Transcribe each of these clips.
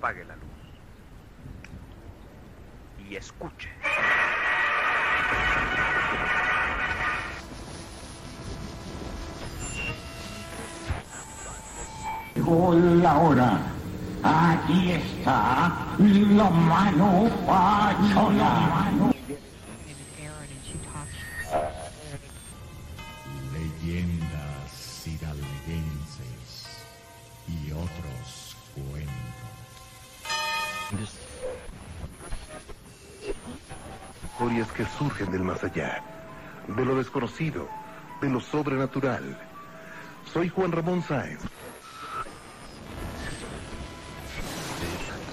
Apague la luz. Y escuche. Llegó la hora. Aquí está la mano pachola. De lo desconocido, de lo sobrenatural. Soy Juan Ramón Sáenz.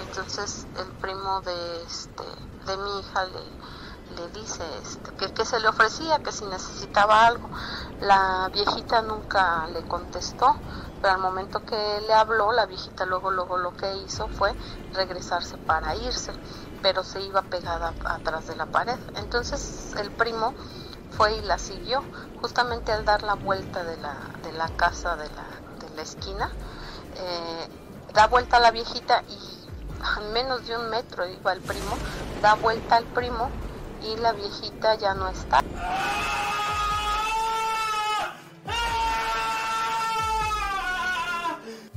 Entonces el primo de este de mi hija le, le dice este, que, que se le ofrecía, que si necesitaba algo. La viejita nunca le contestó, pero al momento que le habló, la viejita luego luego lo que hizo fue regresarse para irse, pero se iba pegada atrás de la pared. Entonces el primo fue y la siguió, justamente al dar la vuelta de la, de la casa de la, de la esquina, eh, da vuelta a la viejita y a menos de un metro iba el primo, da vuelta al primo y la viejita ya no está.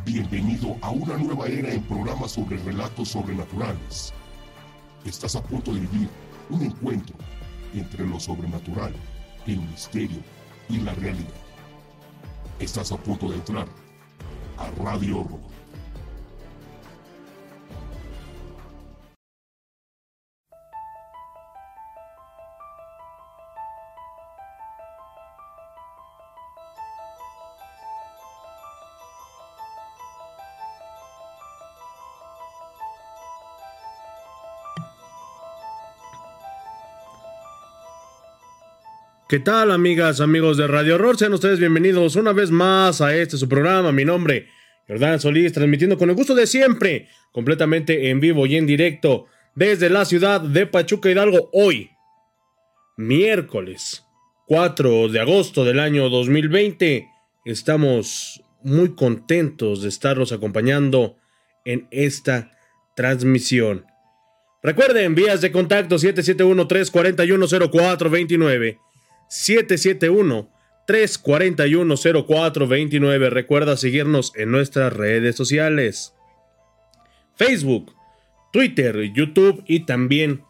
Bienvenido a una nueva era en programas sobre relatos sobrenaturales. Estás a punto de vivir un encuentro entre lo sobrenatural, el misterio y la realidad. Estás a punto de entrar a Radio. ¿Qué tal, amigas, amigos de Radio Horror? Sean ustedes bienvenidos una vez más a este su programa. Mi nombre, Jordán Solís, transmitiendo con el gusto de siempre, completamente en vivo y en directo desde la ciudad de Pachuca Hidalgo. Hoy, miércoles 4 de agosto del año 2020, estamos muy contentos de estarlos acompañando en esta transmisión. Recuerden, vías de contacto 771-341-0429. 771-341-0429. Recuerda seguirnos en nuestras redes sociales. Facebook, Twitter, YouTube y también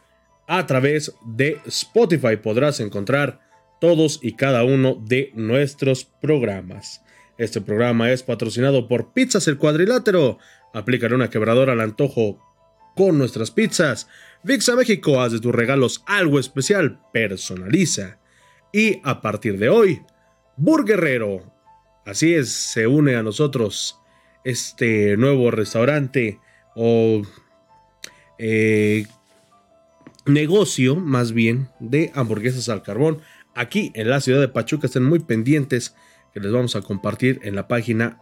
a través de Spotify podrás encontrar todos y cada uno de nuestros programas. Este programa es patrocinado por Pizzas El Cuadrilátero. Aplican una quebradora al antojo con nuestras pizzas. Vixa México, haz de tus regalos algo especial, personaliza. Y a partir de hoy, Burguerrero. Así es, se une a nosotros este nuevo restaurante o eh, negocio, más bien, de hamburguesas al carbón. Aquí en la ciudad de Pachuca estén muy pendientes que les vamos a compartir en la página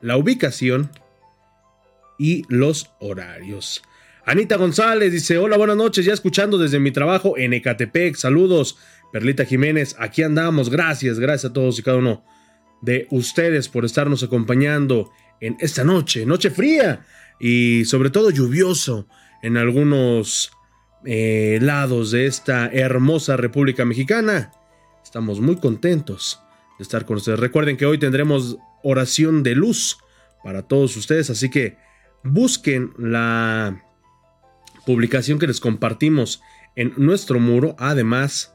la ubicación y los horarios. Anita González dice, hola, buenas noches, ya escuchando desde mi trabajo en Ecatepec, saludos. Perlita Jiménez, aquí andamos. Gracias, gracias a todos y cada uno de ustedes por estarnos acompañando en esta noche, noche fría y sobre todo lluvioso en algunos eh, lados de esta hermosa República Mexicana. Estamos muy contentos de estar con ustedes. Recuerden que hoy tendremos oración de luz para todos ustedes, así que busquen la publicación que les compartimos en nuestro muro, además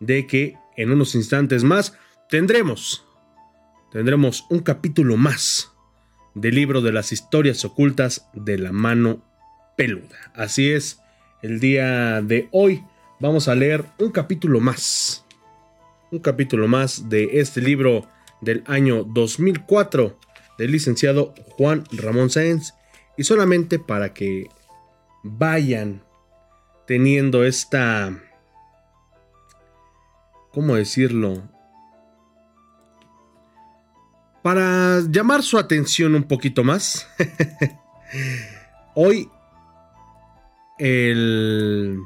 de que en unos instantes más tendremos tendremos un capítulo más del libro de las historias ocultas de la mano peluda. Así es, el día de hoy vamos a leer un capítulo más. Un capítulo más de este libro del año 2004 del licenciado Juan Ramón Sáenz. Y solamente para que vayan teniendo esta... ¿Cómo decirlo? Para llamar su atención un poquito más, hoy el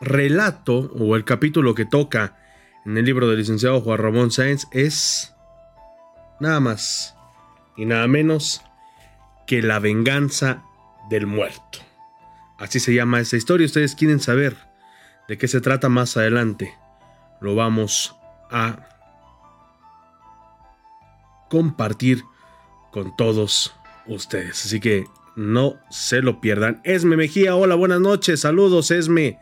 relato o el capítulo que toca en el libro del licenciado Juan Ramón Sáenz es nada más y nada menos que la venganza del muerto. Así se llama esa historia. Ustedes quieren saber de qué se trata más adelante. Lo vamos a compartir con todos ustedes. Así que no se lo pierdan. Esme Mejía, hola, buenas noches, saludos Esme.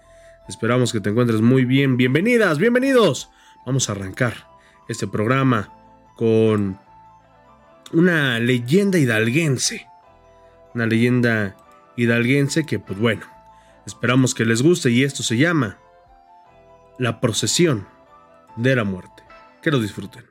Esperamos que te encuentres muy bien. Bienvenidas, bienvenidos. Vamos a arrancar este programa con una leyenda hidalguense. Una leyenda hidalguense que, pues bueno, esperamos que les guste y esto se llama La procesión de la muerte. Que lo disfruten.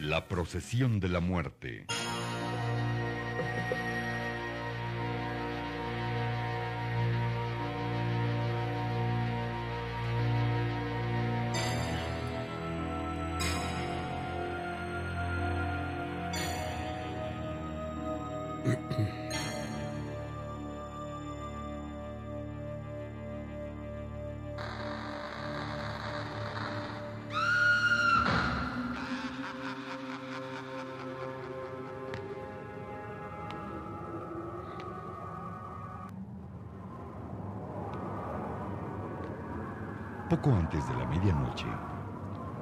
La procesión de la muerte. Antes de la medianoche,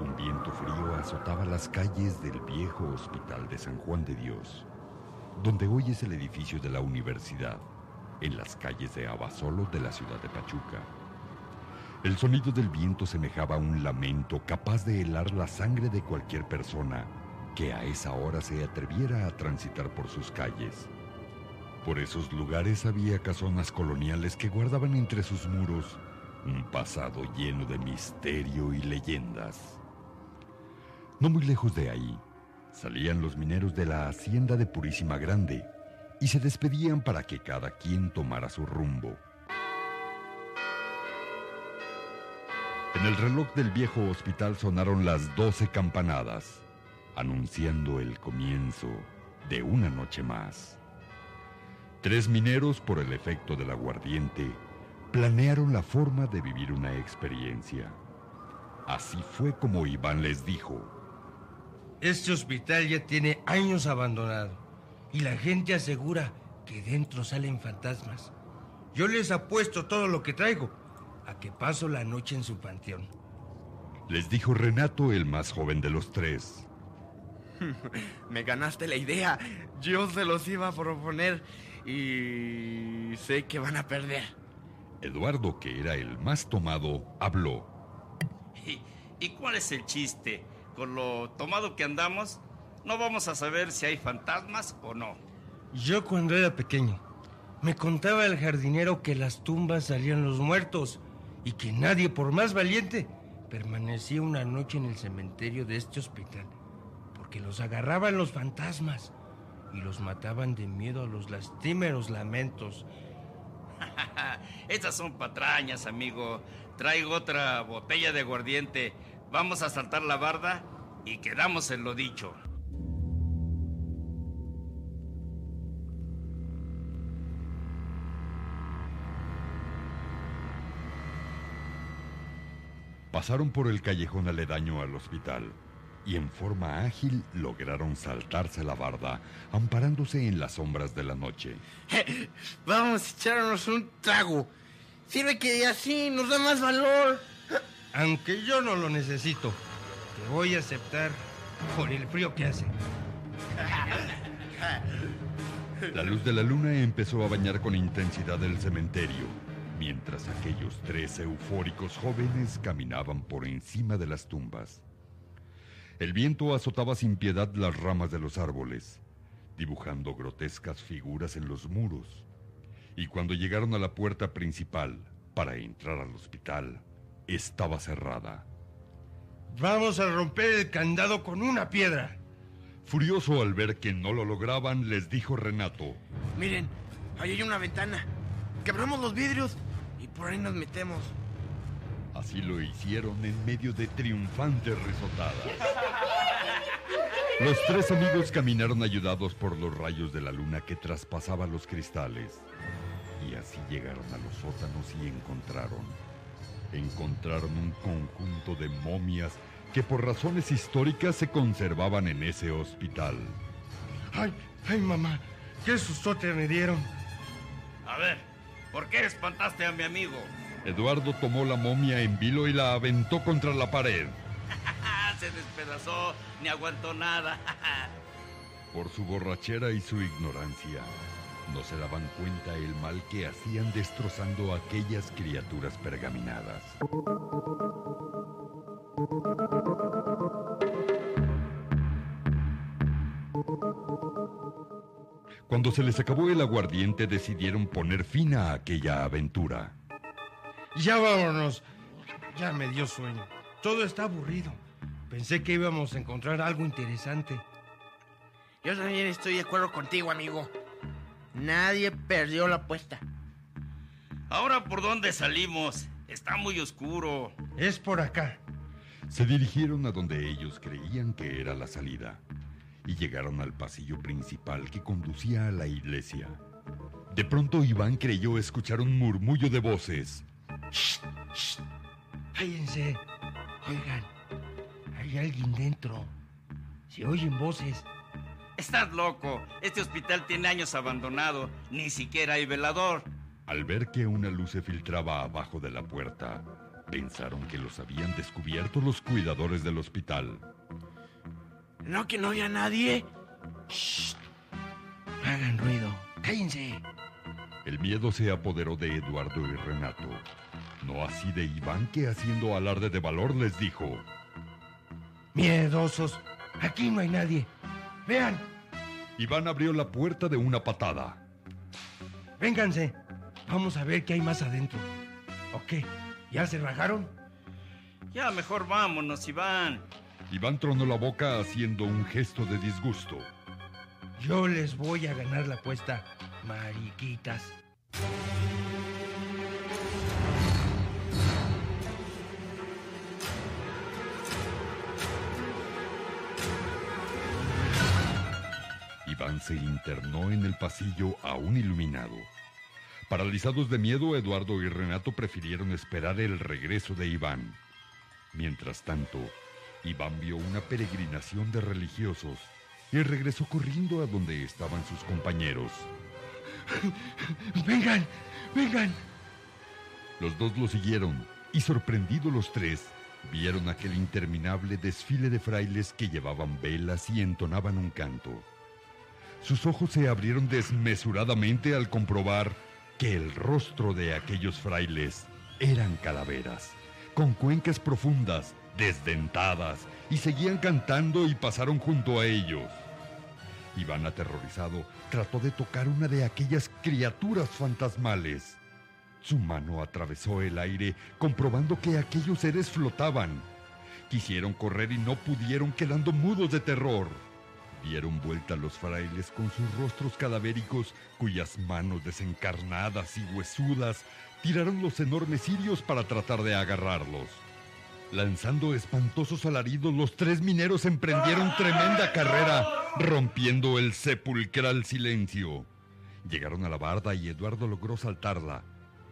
un viento frío azotaba las calles del viejo Hospital de San Juan de Dios, donde hoy es el edificio de la universidad, en las calles de Abasolo de la ciudad de Pachuca. El sonido del viento semejaba un lamento capaz de helar la sangre de cualquier persona que a esa hora se atreviera a transitar por sus calles. Por esos lugares había casonas coloniales que guardaban entre sus muros un pasado lleno de misterio y leyendas. No muy lejos de ahí, salían los mineros de la hacienda de Purísima Grande y se despedían para que cada quien tomara su rumbo. En el reloj del viejo hospital sonaron las doce campanadas, anunciando el comienzo de una noche más. Tres mineros, por el efecto del aguardiente, planearon la forma de vivir una experiencia. Así fue como Iván les dijo. Este hospital ya tiene años abandonado y la gente asegura que dentro salen fantasmas. Yo les apuesto todo lo que traigo a que paso la noche en su panteón. Les dijo Renato, el más joven de los tres. Me ganaste la idea. Yo se los iba a proponer y sé que van a perder. Eduardo, que era el más tomado, habló. ¿Y, ¿Y, cuál es el chiste? Con lo tomado que andamos, no vamos a saber si hay fantasmas o no. Yo cuando era pequeño, me contaba el jardinero que las tumbas salían los muertos y que nadie, por más valiente, permanecía una noche en el cementerio de este hospital, porque los agarraban los fantasmas y los mataban de miedo a los lastimeros lamentos Estas son patrañas, amigo. Traigo otra botella de aguardiente. Vamos a saltar la barda y quedamos en lo dicho. Pasaron por el callejón aledaño al hospital y en forma ágil lograron saltarse la barda, amparándose en las sombras de la noche. Vamos a echarnos un trago. Sirve que así nos da más valor. Aunque yo no lo necesito, te voy a aceptar por el frío que hace. La luz de la luna empezó a bañar con intensidad el cementerio, mientras aquellos tres eufóricos jóvenes caminaban por encima de las tumbas. El viento azotaba sin piedad las ramas de los árboles. dibujando grotescas figuras en los muros. Y cuando llegaron a la puerta principal para entrar al hospital, estaba cerrada. Vamos a romper el candado con una piedra. Furioso al ver que no lo lograban, les dijo Renato. Miren, ahí hay una ventana. Quebramos los vidrios y por ahí nos metemos. Así lo hicieron en medio de triunfantes risotadas. Los tres amigos caminaron ayudados por los rayos de la luna que traspasaba los cristales. Y así llegaron a los sótanos y encontraron. Encontraron un conjunto de momias que por razones históricas se conservaban en ese hospital. ¡Ay, ay, mamá! ¡Qué sustote me dieron! A ver, ¿por qué espantaste a mi amigo? Eduardo tomó la momia en vilo y la aventó contra la pared. Se despedazó, ni aguantó nada. Por su borrachera y su ignorancia, no se daban cuenta el mal que hacían destrozando a aquellas criaturas pergaminadas. Cuando se les acabó el aguardiente decidieron poner fin a aquella aventura. Ya vámonos. Ya me dio sueño. Todo está aburrido. Pensé que íbamos a encontrar algo interesante. Yo también estoy de acuerdo contigo, amigo. Nadie perdió la apuesta. Ahora, ¿por dónde salimos? Está muy oscuro. Es por acá. Se dirigieron a donde ellos creían que era la salida y llegaron al pasillo principal que conducía a la iglesia. De pronto Iván creyó escuchar un murmullo de voces. ¡Shh! ¡Shh! ¡Cállense! Oigan, hay alguien dentro. Se oyen voces. Estás loco. Este hospital tiene años abandonado. Ni siquiera hay velador. Al ver que una luz se filtraba abajo de la puerta, pensaron que los habían descubierto los cuidadores del hospital. ¿No que no había nadie? ¡Shh! No hagan ruido. ¡Cállense! El miedo se apoderó de Eduardo y Renato. No así de Iván que haciendo alarde de valor les dijo. Miedosos. Aquí no hay nadie. Vean. Iván abrió la puerta de una patada. Vénganse. Vamos a ver qué hay más adentro. ¿O qué? ¿Ya se rajaron? Ya mejor vámonos, Iván. Iván tronó la boca haciendo un gesto de disgusto. Yo les voy a ganar la apuesta, mariquitas. Se internó en el pasillo aún iluminado. Paralizados de miedo, Eduardo y Renato prefirieron esperar el regreso de Iván. Mientras tanto, Iván vio una peregrinación de religiosos y regresó corriendo a donde estaban sus compañeros. ¡Vengan! ¡Vengan! Los dos lo siguieron y sorprendidos los tres, vieron aquel interminable desfile de frailes que llevaban velas y entonaban un canto. Sus ojos se abrieron desmesuradamente al comprobar que el rostro de aquellos frailes eran calaveras, con cuencas profundas, desdentadas, y seguían cantando y pasaron junto a ellos. Iván, aterrorizado, trató de tocar una de aquellas criaturas fantasmales. Su mano atravesó el aire, comprobando que aquellos seres flotaban. Quisieron correr y no pudieron, quedando mudos de terror. Dieron vuelta los frailes con sus rostros cadavéricos, cuyas manos desencarnadas y huesudas tiraron los enormes cirios para tratar de agarrarlos. Lanzando espantosos alaridos, los tres mineros emprendieron tremenda carrera, rompiendo el sepulcral silencio. Llegaron a la barda y Eduardo logró saltarla.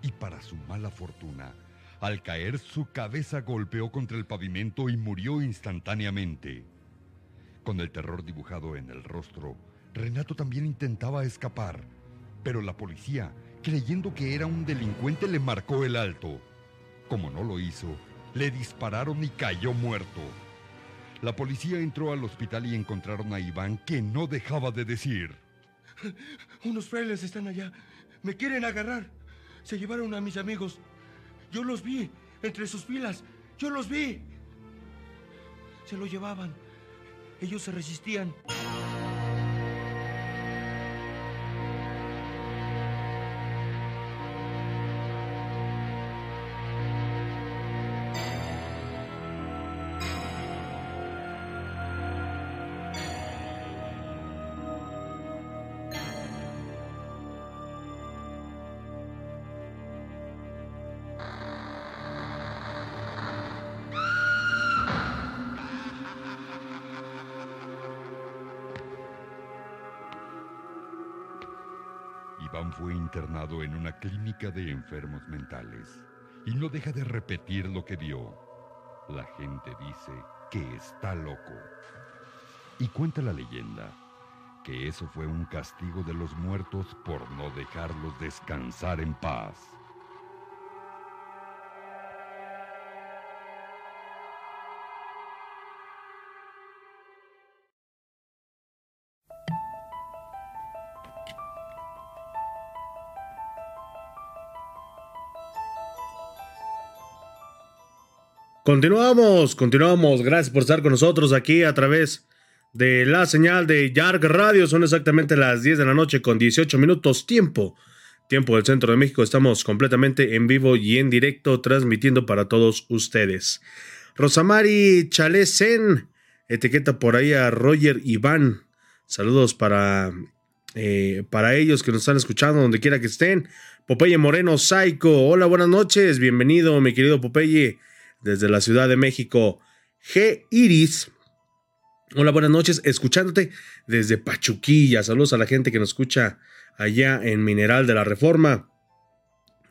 Y para su mala fortuna, al caer su cabeza golpeó contra el pavimento y murió instantáneamente. Con el terror dibujado en el rostro, Renato también intentaba escapar, pero la policía, creyendo que era un delincuente, le marcó el alto. Como no lo hizo, le dispararon y cayó muerto. La policía entró al hospital y encontraron a Iván que no dejaba de decir. Unos frailes están allá. Me quieren agarrar. Se llevaron a mis amigos. Yo los vi entre sus filas. Yo los vi. Se lo llevaban. Ellos se resistían. Clínica de enfermos mentales y no deja de repetir lo que vio. La gente dice que está loco. Y cuenta la leyenda que eso fue un castigo de los muertos por no dejarlos descansar en paz. Continuamos, continuamos. Gracias por estar con nosotros aquí a través de la señal de Yarg Radio. Son exactamente las 10 de la noche con 18 minutos tiempo. Tiempo del centro de México. Estamos completamente en vivo y en directo transmitiendo para todos ustedes. Rosamari Chalesen, etiqueta por ahí a Roger Iván. Saludos para, eh, para ellos que nos están escuchando donde quiera que estén. Popeye Moreno Saico. Hola, buenas noches. Bienvenido, mi querido Popeye desde la Ciudad de México. G. Iris. Hola, buenas noches. Escuchándote desde Pachuquilla. Saludos a la gente que nos escucha allá en Mineral de la Reforma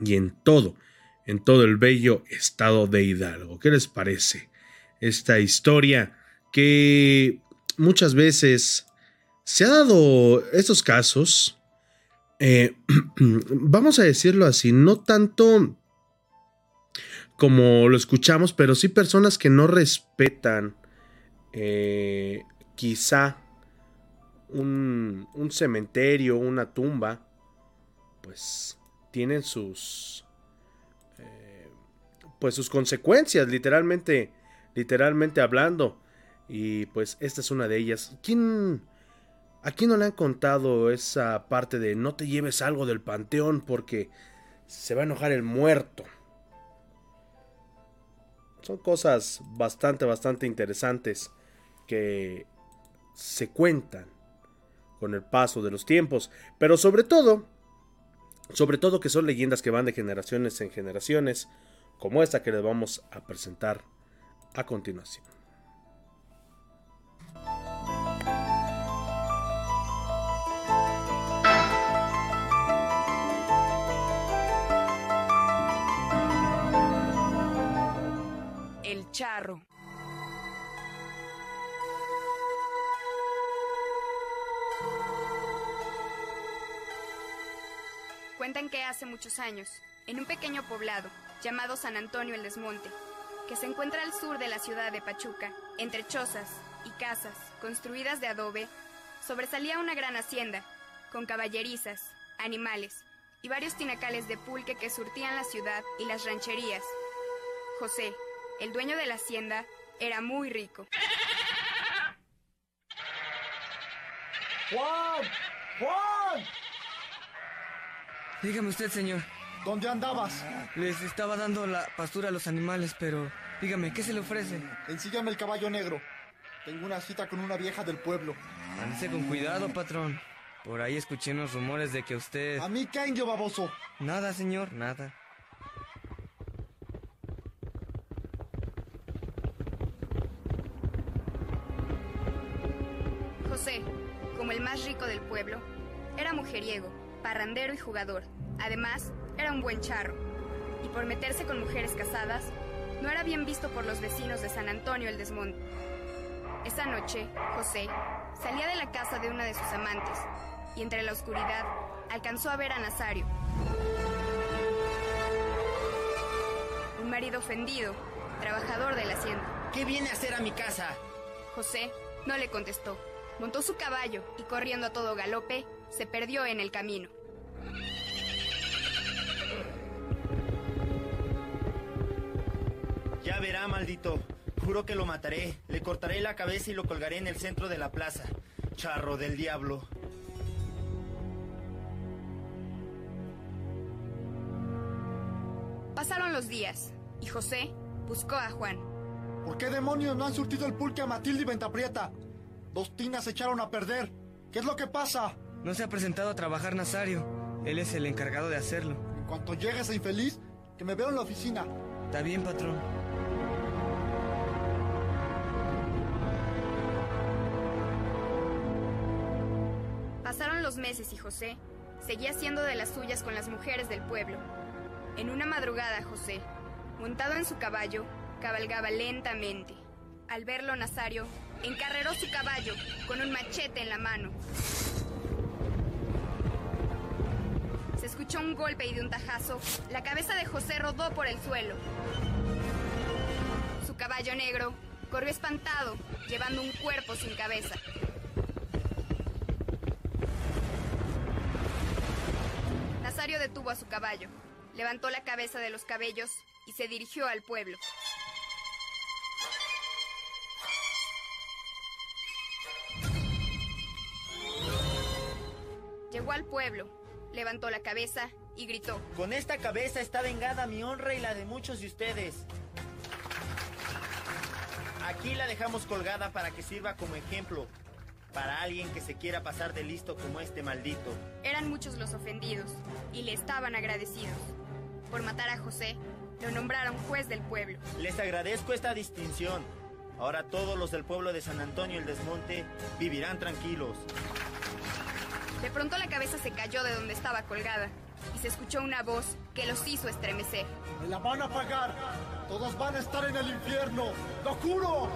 y en todo, en todo el bello estado de Hidalgo. ¿Qué les parece esta historia que muchas veces se ha dado estos casos? Eh, vamos a decirlo así, no tanto como lo escuchamos, pero sí personas que no respetan eh, quizá un, un, cementerio, una tumba, pues tienen sus, eh, pues sus consecuencias, literalmente, literalmente hablando. Y pues esta es una de ellas. ¿Quién, ¿A quién no le han contado esa parte de no te lleves algo del panteón porque se va a enojar el muerto? Son cosas bastante, bastante interesantes que se cuentan con el paso de los tiempos, pero sobre todo, sobre todo que son leyendas que van de generaciones en generaciones, como esta que les vamos a presentar a continuación. Charro. Cuentan que hace muchos años, en un pequeño poblado llamado San Antonio el Desmonte, que se encuentra al sur de la ciudad de Pachuca, entre chozas y casas construidas de adobe, sobresalía una gran hacienda, con caballerizas, animales y varios tinacales de pulque que surtían la ciudad y las rancherías. José, el dueño de la hacienda era muy rico. ¡Juan! ¡Juan! Dígame usted, señor. ¿Dónde andabas? Les estaba dando la pastura a los animales, pero dígame, ¿qué se le ofrece? Ensíllame el caballo negro. Tengo una cita con una vieja del pueblo. Ándese con cuidado, patrón. Por ahí escuché unos rumores de que usted... ¿A mí qué indio baboso? Nada, señor, nada. Pueblo, era mujeriego, parrandero y jugador. Además, era un buen charro. Y por meterse con mujeres casadas, no era bien visto por los vecinos de San Antonio el Desmonte. Esa noche, José salía de la casa de una de sus amantes y entre la oscuridad alcanzó a ver a Nazario. Un marido ofendido, trabajador de la hacienda. ¿Qué viene a hacer a mi casa? José no le contestó. Montó su caballo y corriendo a todo galope, se perdió en el camino. Ya verá, maldito. Juro que lo mataré. Le cortaré la cabeza y lo colgaré en el centro de la plaza. Charro del diablo. Pasaron los días y José buscó a Juan. ¿Por qué demonios no han surtido el pulque a Matilde y Ventaprieta? Dos tinas se echaron a perder. ¿Qué es lo que pasa? No se ha presentado a trabajar Nazario. Él es el encargado de hacerlo. En cuanto llegue ese infeliz, que me veo en la oficina. Está bien, patrón. Pasaron los meses y José seguía siendo de las suyas con las mujeres del pueblo. En una madrugada, José, montado en su caballo, cabalgaba lentamente. Al verlo, Nazario encarreró su caballo con un machete en la mano. Se escuchó un golpe y de un tajazo, la cabeza de José rodó por el suelo. Su caballo negro corrió espantado, llevando un cuerpo sin cabeza. Nazario detuvo a su caballo, levantó la cabeza de los cabellos y se dirigió al pueblo. Llegó al pueblo, levantó la cabeza y gritó. Con esta cabeza está vengada mi honra y la de muchos de ustedes. Aquí la dejamos colgada para que sirva como ejemplo para alguien que se quiera pasar de listo como este maldito. Eran muchos los ofendidos y le estaban agradecidos. Por matar a José, lo nombraron juez del pueblo. Les agradezco esta distinción. Ahora todos los del pueblo de San Antonio el Desmonte vivirán tranquilos. De pronto la cabeza se cayó de donde estaba colgada y se escuchó una voz que los hizo estremecer. ¡Me la van a pagar! ¡Todos van a estar en el infierno! ¡Lo juro!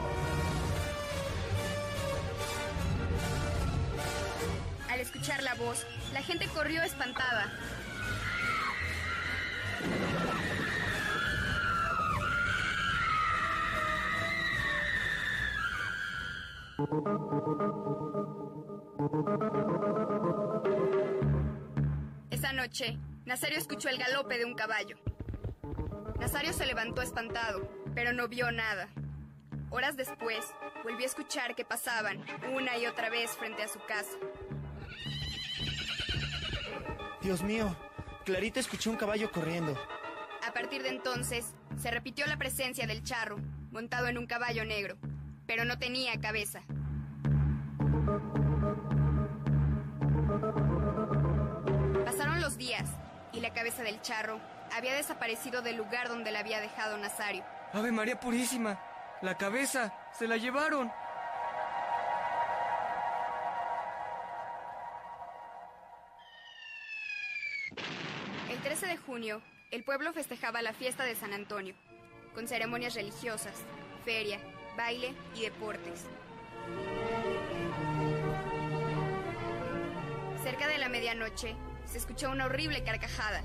Al escuchar la voz, la gente corrió espantada. Noche, Nazario escuchó el galope de un caballo. Nazario se levantó espantado, pero no vio nada. Horas después, volvió a escuchar que pasaban una y otra vez frente a su casa. Dios mío, clarito escuché un caballo corriendo. A partir de entonces, se repitió la presencia del charro, montado en un caballo negro, pero no tenía cabeza. Pasaron los días y la cabeza del charro había desaparecido del lugar donde la había dejado Nazario. ¡Ave María Purísima! ¡La cabeza! ¡Se la llevaron! El 13 de junio, el pueblo festejaba la fiesta de San Antonio, con ceremonias religiosas, feria, baile y deportes. Cerca de la medianoche, se escuchó una horrible carcajada.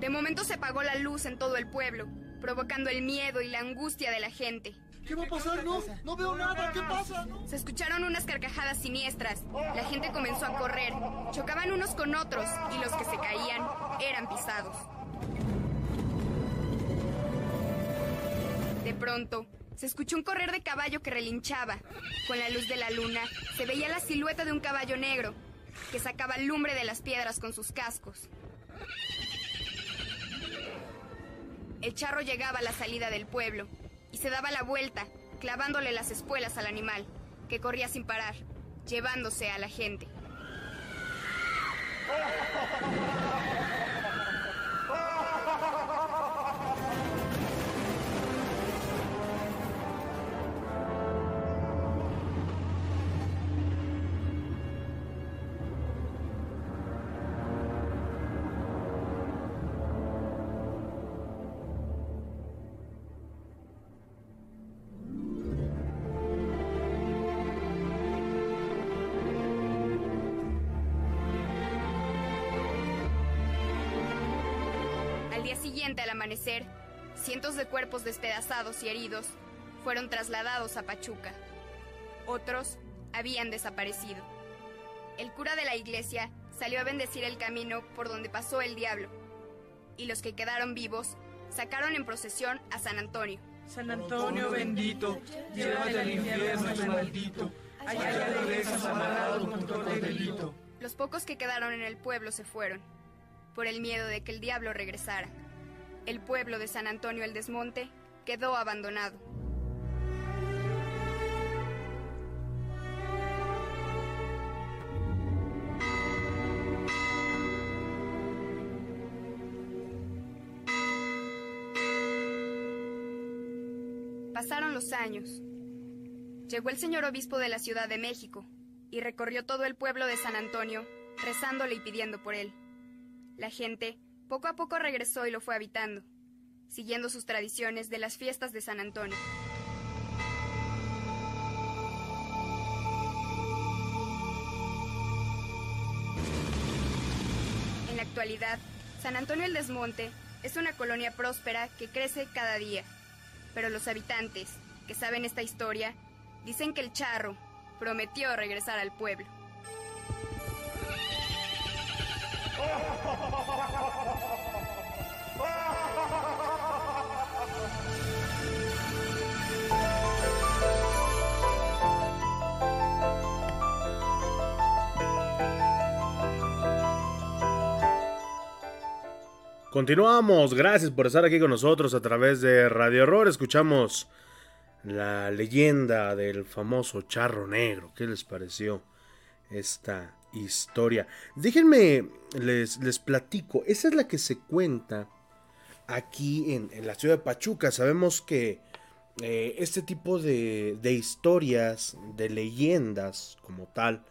De momento se apagó la luz en todo el pueblo, provocando el miedo y la angustia de la gente. ¿Qué va a pasar? No, no veo nada. ¿Qué pasa? Se escucharon unas carcajadas siniestras. La gente comenzó a correr. Chocaban unos con otros y los que se caían eran pisados. De pronto, se escuchó un correr de caballo que relinchaba. Con la luz de la luna, se veía la silueta de un caballo negro que sacaba lumbre de las piedras con sus cascos. El charro llegaba a la salida del pueblo y se daba la vuelta, clavándole las espuelas al animal, que corría sin parar, llevándose a la gente. Siguiente, al amanecer, cientos de cuerpos despedazados y heridos fueron trasladados a Pachuca. Otros habían desaparecido. El cura de la iglesia salió a bendecir el camino por donde pasó el diablo, y los que quedaron vivos sacaron en procesión a San Antonio. San Antonio bendito, llévate al infierno maldito, allá le dejas amarrado con todo el delito. Los pocos que quedaron en el pueblo se fueron, por el miedo de que el diablo regresara. El pueblo de San Antonio el Desmonte quedó abandonado. Pasaron los años. llegó el señor obispo de la Ciudad de México y recorrió todo el pueblo de San Antonio, rezándole y pidiendo por él. La gente poco a poco regresó y lo fue habitando, siguiendo sus tradiciones de las fiestas de San Antonio. En la actualidad, San Antonio el Desmonte es una colonia próspera que crece cada día, pero los habitantes, que saben esta historia, dicen que el charro prometió regresar al pueblo. Continuamos, gracias por estar aquí con nosotros a través de Radio Horror. Escuchamos la leyenda del famoso charro negro. ¿Qué les pareció esta historia? Déjenme, les, les platico. Esa es la que se cuenta aquí en, la ciudad de Pachuca. Sabemos que eh, este tipo de, de historias, de leyendas como tal,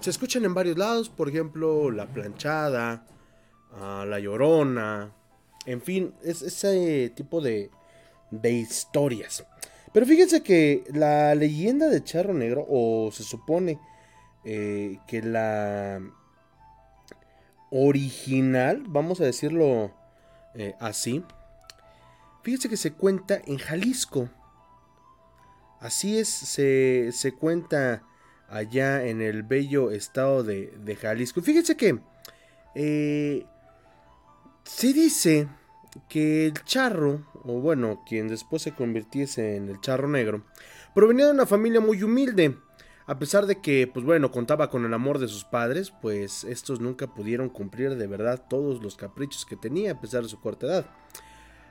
se escuchan en varios lados. Por ejemplo, la planchada a La Llorona, en fin, es ese tipo de, de historias. Pero fíjense que la leyenda de Charro Negro, o se supone eh, que la original, vamos a decirlo eh, así, fíjense que se cuenta en Jalisco. Así es, se, se cuenta allá en el bello estado de, de Jalisco. Fíjense que eh, se dice que el charro, o bueno, quien después se convirtiese en el charro negro, provenía de una familia muy humilde. A pesar de que, pues bueno, contaba con el amor de sus padres, pues estos nunca pudieron cumplir de verdad todos los caprichos que tenía a pesar de su corta edad.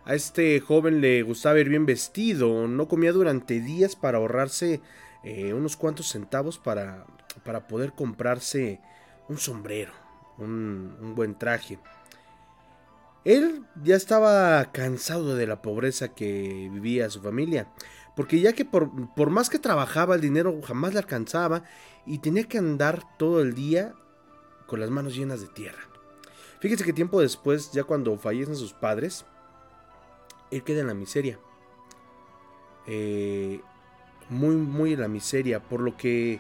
A este joven le gustaba ir bien vestido, no comía durante días para ahorrarse eh, unos cuantos centavos para, para poder comprarse un sombrero, un, un buen traje. Él ya estaba cansado de la pobreza que vivía su familia, porque ya que por, por, más que trabajaba el dinero jamás le alcanzaba y tenía que andar todo el día con las manos llenas de tierra. Fíjese que tiempo después, ya cuando fallecen sus padres, él queda en la miseria. Eh, muy, muy en la miseria, por lo que,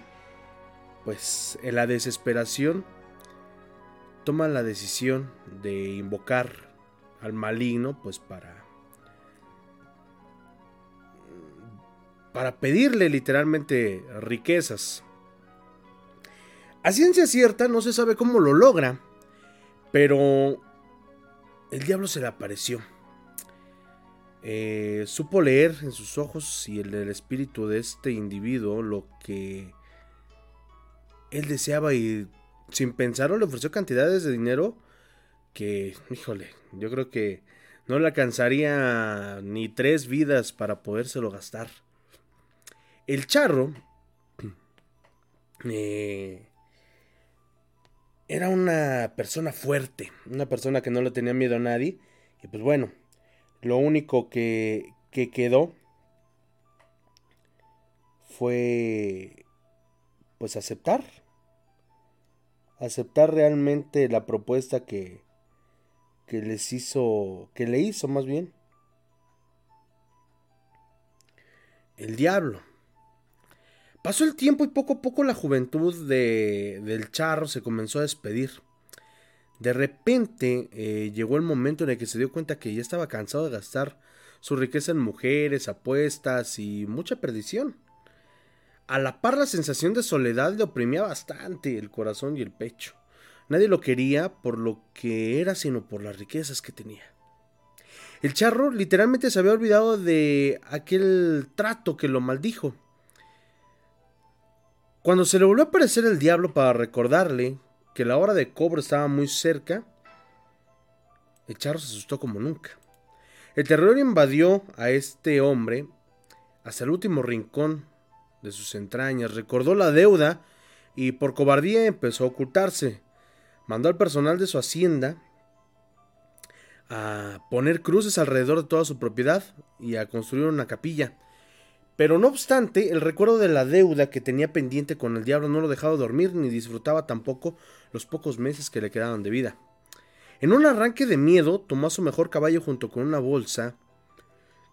pues, en la desesperación, toma la decisión de invocar al maligno, pues para para pedirle literalmente riquezas. A ciencia cierta no se sabe cómo lo logra, pero el diablo se le apareció. Eh, supo leer en sus ojos y en el espíritu de este individuo lo que él deseaba y sin pensarlo le ofreció cantidades de dinero que, híjole, yo creo que no le alcanzaría ni tres vidas para podérselo gastar. El charro eh, era una persona fuerte, una persona que no le tenía miedo a nadie. Y pues bueno, lo único que, que quedó fue pues aceptar. Aceptar realmente la propuesta que, que les hizo, que le hizo más bien el diablo. Pasó el tiempo y poco a poco la juventud de, del charro se comenzó a despedir. De repente eh, llegó el momento en el que se dio cuenta que ya estaba cansado de gastar su riqueza en mujeres, apuestas y mucha perdición. A la par la sensación de soledad le oprimía bastante el corazón y el pecho. Nadie lo quería por lo que era, sino por las riquezas que tenía. El charro literalmente se había olvidado de aquel trato que lo maldijo. Cuando se le volvió a aparecer el diablo para recordarle que la hora de cobro estaba muy cerca, el charro se asustó como nunca. El terror invadió a este hombre hasta el último rincón de sus entrañas, recordó la deuda y por cobardía empezó a ocultarse mandó al personal de su hacienda a poner cruces alrededor de toda su propiedad y a construir una capilla. Pero no obstante, el recuerdo de la deuda que tenía pendiente con el diablo no lo dejaba dormir ni disfrutaba tampoco los pocos meses que le quedaban de vida. En un arranque de miedo, tomó a su mejor caballo junto con una bolsa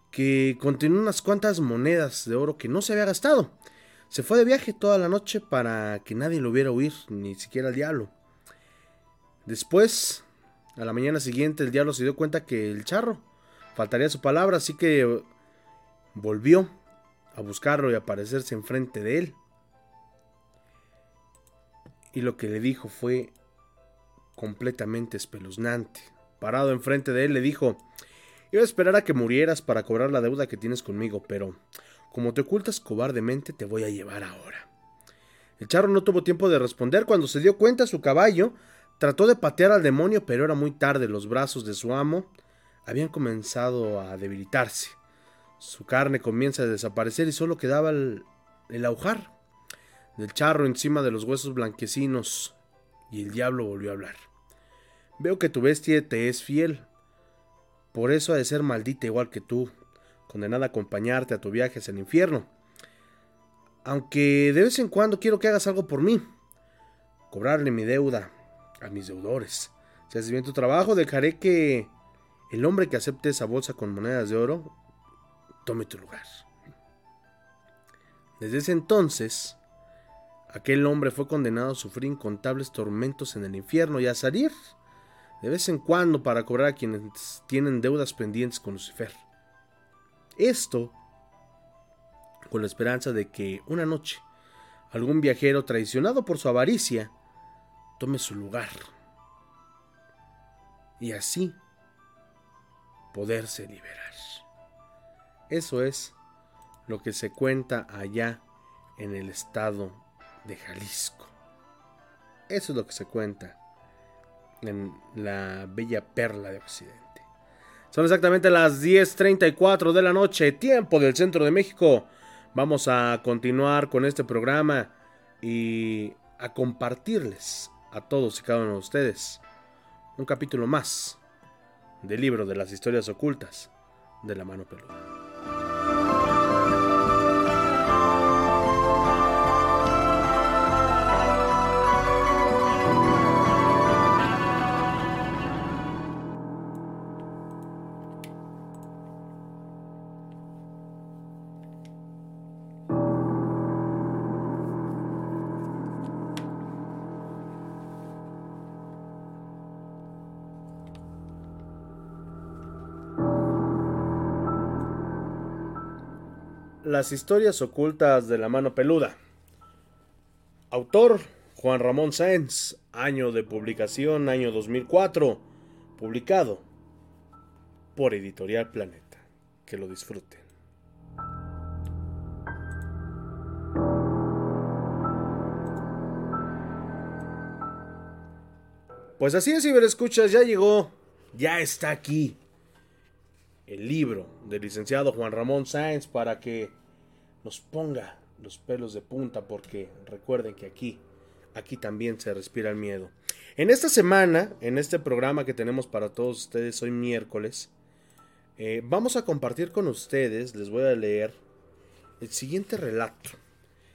que contenía unas cuantas monedas de oro que no se había gastado. Se fue de viaje toda la noche para que nadie lo viera huir, ni siquiera el diablo. Después, a la mañana siguiente, el diablo se dio cuenta que el charro faltaría su palabra, así que volvió a buscarlo y aparecerse enfrente de él. Y lo que le dijo fue completamente espeluznante. Parado enfrente de él le dijo, iba a esperar a que murieras para cobrar la deuda que tienes conmigo, pero como te ocultas cobardemente, te voy a llevar ahora. El charro no tuvo tiempo de responder. Cuando se dio cuenta, su caballo trató de patear al demonio, pero era muy tarde. Los brazos de su amo habían comenzado a debilitarse. Su carne comienza a desaparecer y solo quedaba el, el aujar del charro encima de los huesos blanquecinos. Y el diablo volvió a hablar. Veo que tu bestia te es fiel. Por eso ha de ser maldita igual que tú condenada a acompañarte a tu viaje hacia el infierno. Aunque de vez en cuando quiero que hagas algo por mí. Cobrarle mi deuda a mis deudores. Si haces bien tu trabajo, dejaré que el hombre que acepte esa bolsa con monedas de oro tome tu lugar. Desde ese entonces, aquel hombre fue condenado a sufrir incontables tormentos en el infierno y a salir de vez en cuando para cobrar a quienes tienen deudas pendientes con Lucifer. Esto con la esperanza de que una noche algún viajero traicionado por su avaricia tome su lugar y así poderse liberar. Eso es lo que se cuenta allá en el estado de Jalisco. Eso es lo que se cuenta en la bella perla de Occidente. Son exactamente las 10.34 de la noche, tiempo del centro de México. Vamos a continuar con este programa y a compartirles a todos y cada uno de ustedes un capítulo más del libro de las historias ocultas de la mano peluda. Las historias ocultas de la mano peluda. Autor Juan Ramón Sáenz. Año de publicación año 2004. Publicado por Editorial Planeta. Que lo disfruten. Pues así es, escuchas ya llegó, ya está aquí el libro del licenciado Juan Ramón Sáenz para que nos ponga los pelos de punta porque recuerden que aquí, aquí también se respira el miedo. En esta semana, en este programa que tenemos para todos ustedes hoy miércoles, eh, vamos a compartir con ustedes, les voy a leer el siguiente relato.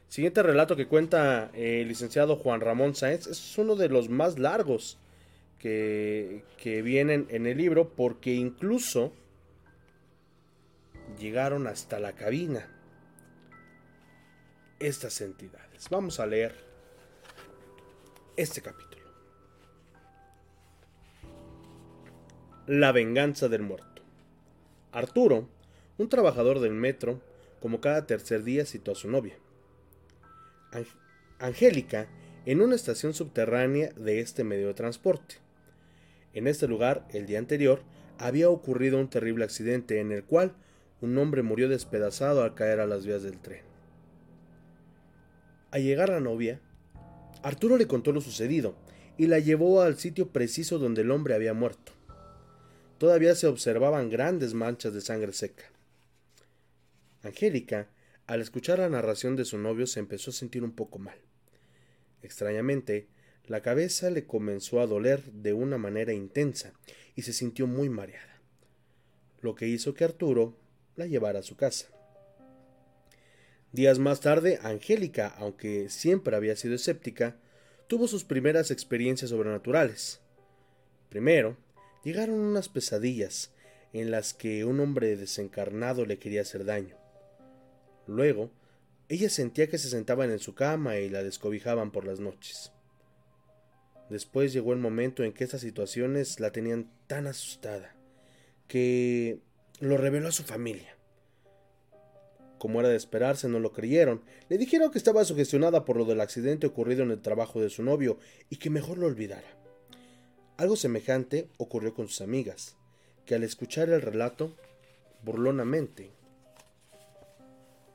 El siguiente relato que cuenta el licenciado Juan Ramón Sáenz es uno de los más largos que, que vienen en el libro porque incluso llegaron hasta la cabina estas entidades. Vamos a leer este capítulo. La venganza del muerto. Arturo, un trabajador del metro, como cada tercer día citó a su novia. Angélica, en una estación subterránea de este medio de transporte. En este lugar, el día anterior, había ocurrido un terrible accidente en el cual un hombre murió despedazado al caer a las vías del tren. Al llegar la novia, Arturo le contó lo sucedido y la llevó al sitio preciso donde el hombre había muerto. Todavía se observaban grandes manchas de sangre seca. Angélica, al escuchar la narración de su novio, se empezó a sentir un poco mal. Extrañamente, la cabeza le comenzó a doler de una manera intensa y se sintió muy mareada, lo que hizo que Arturo la llevara a su casa. Días más tarde, Angélica, aunque siempre había sido escéptica, tuvo sus primeras experiencias sobrenaturales. Primero, llegaron unas pesadillas en las que un hombre desencarnado le quería hacer daño. Luego, ella sentía que se sentaban en su cama y la descobijaban por las noches. Después llegó el momento en que estas situaciones la tenían tan asustada que lo reveló a su familia. Como era de esperarse, no lo creyeron. Le dijeron que estaba sugestionada por lo del accidente ocurrido en el trabajo de su novio y que mejor lo olvidara. Algo semejante ocurrió con sus amigas, que al escuchar el relato, burlonamente,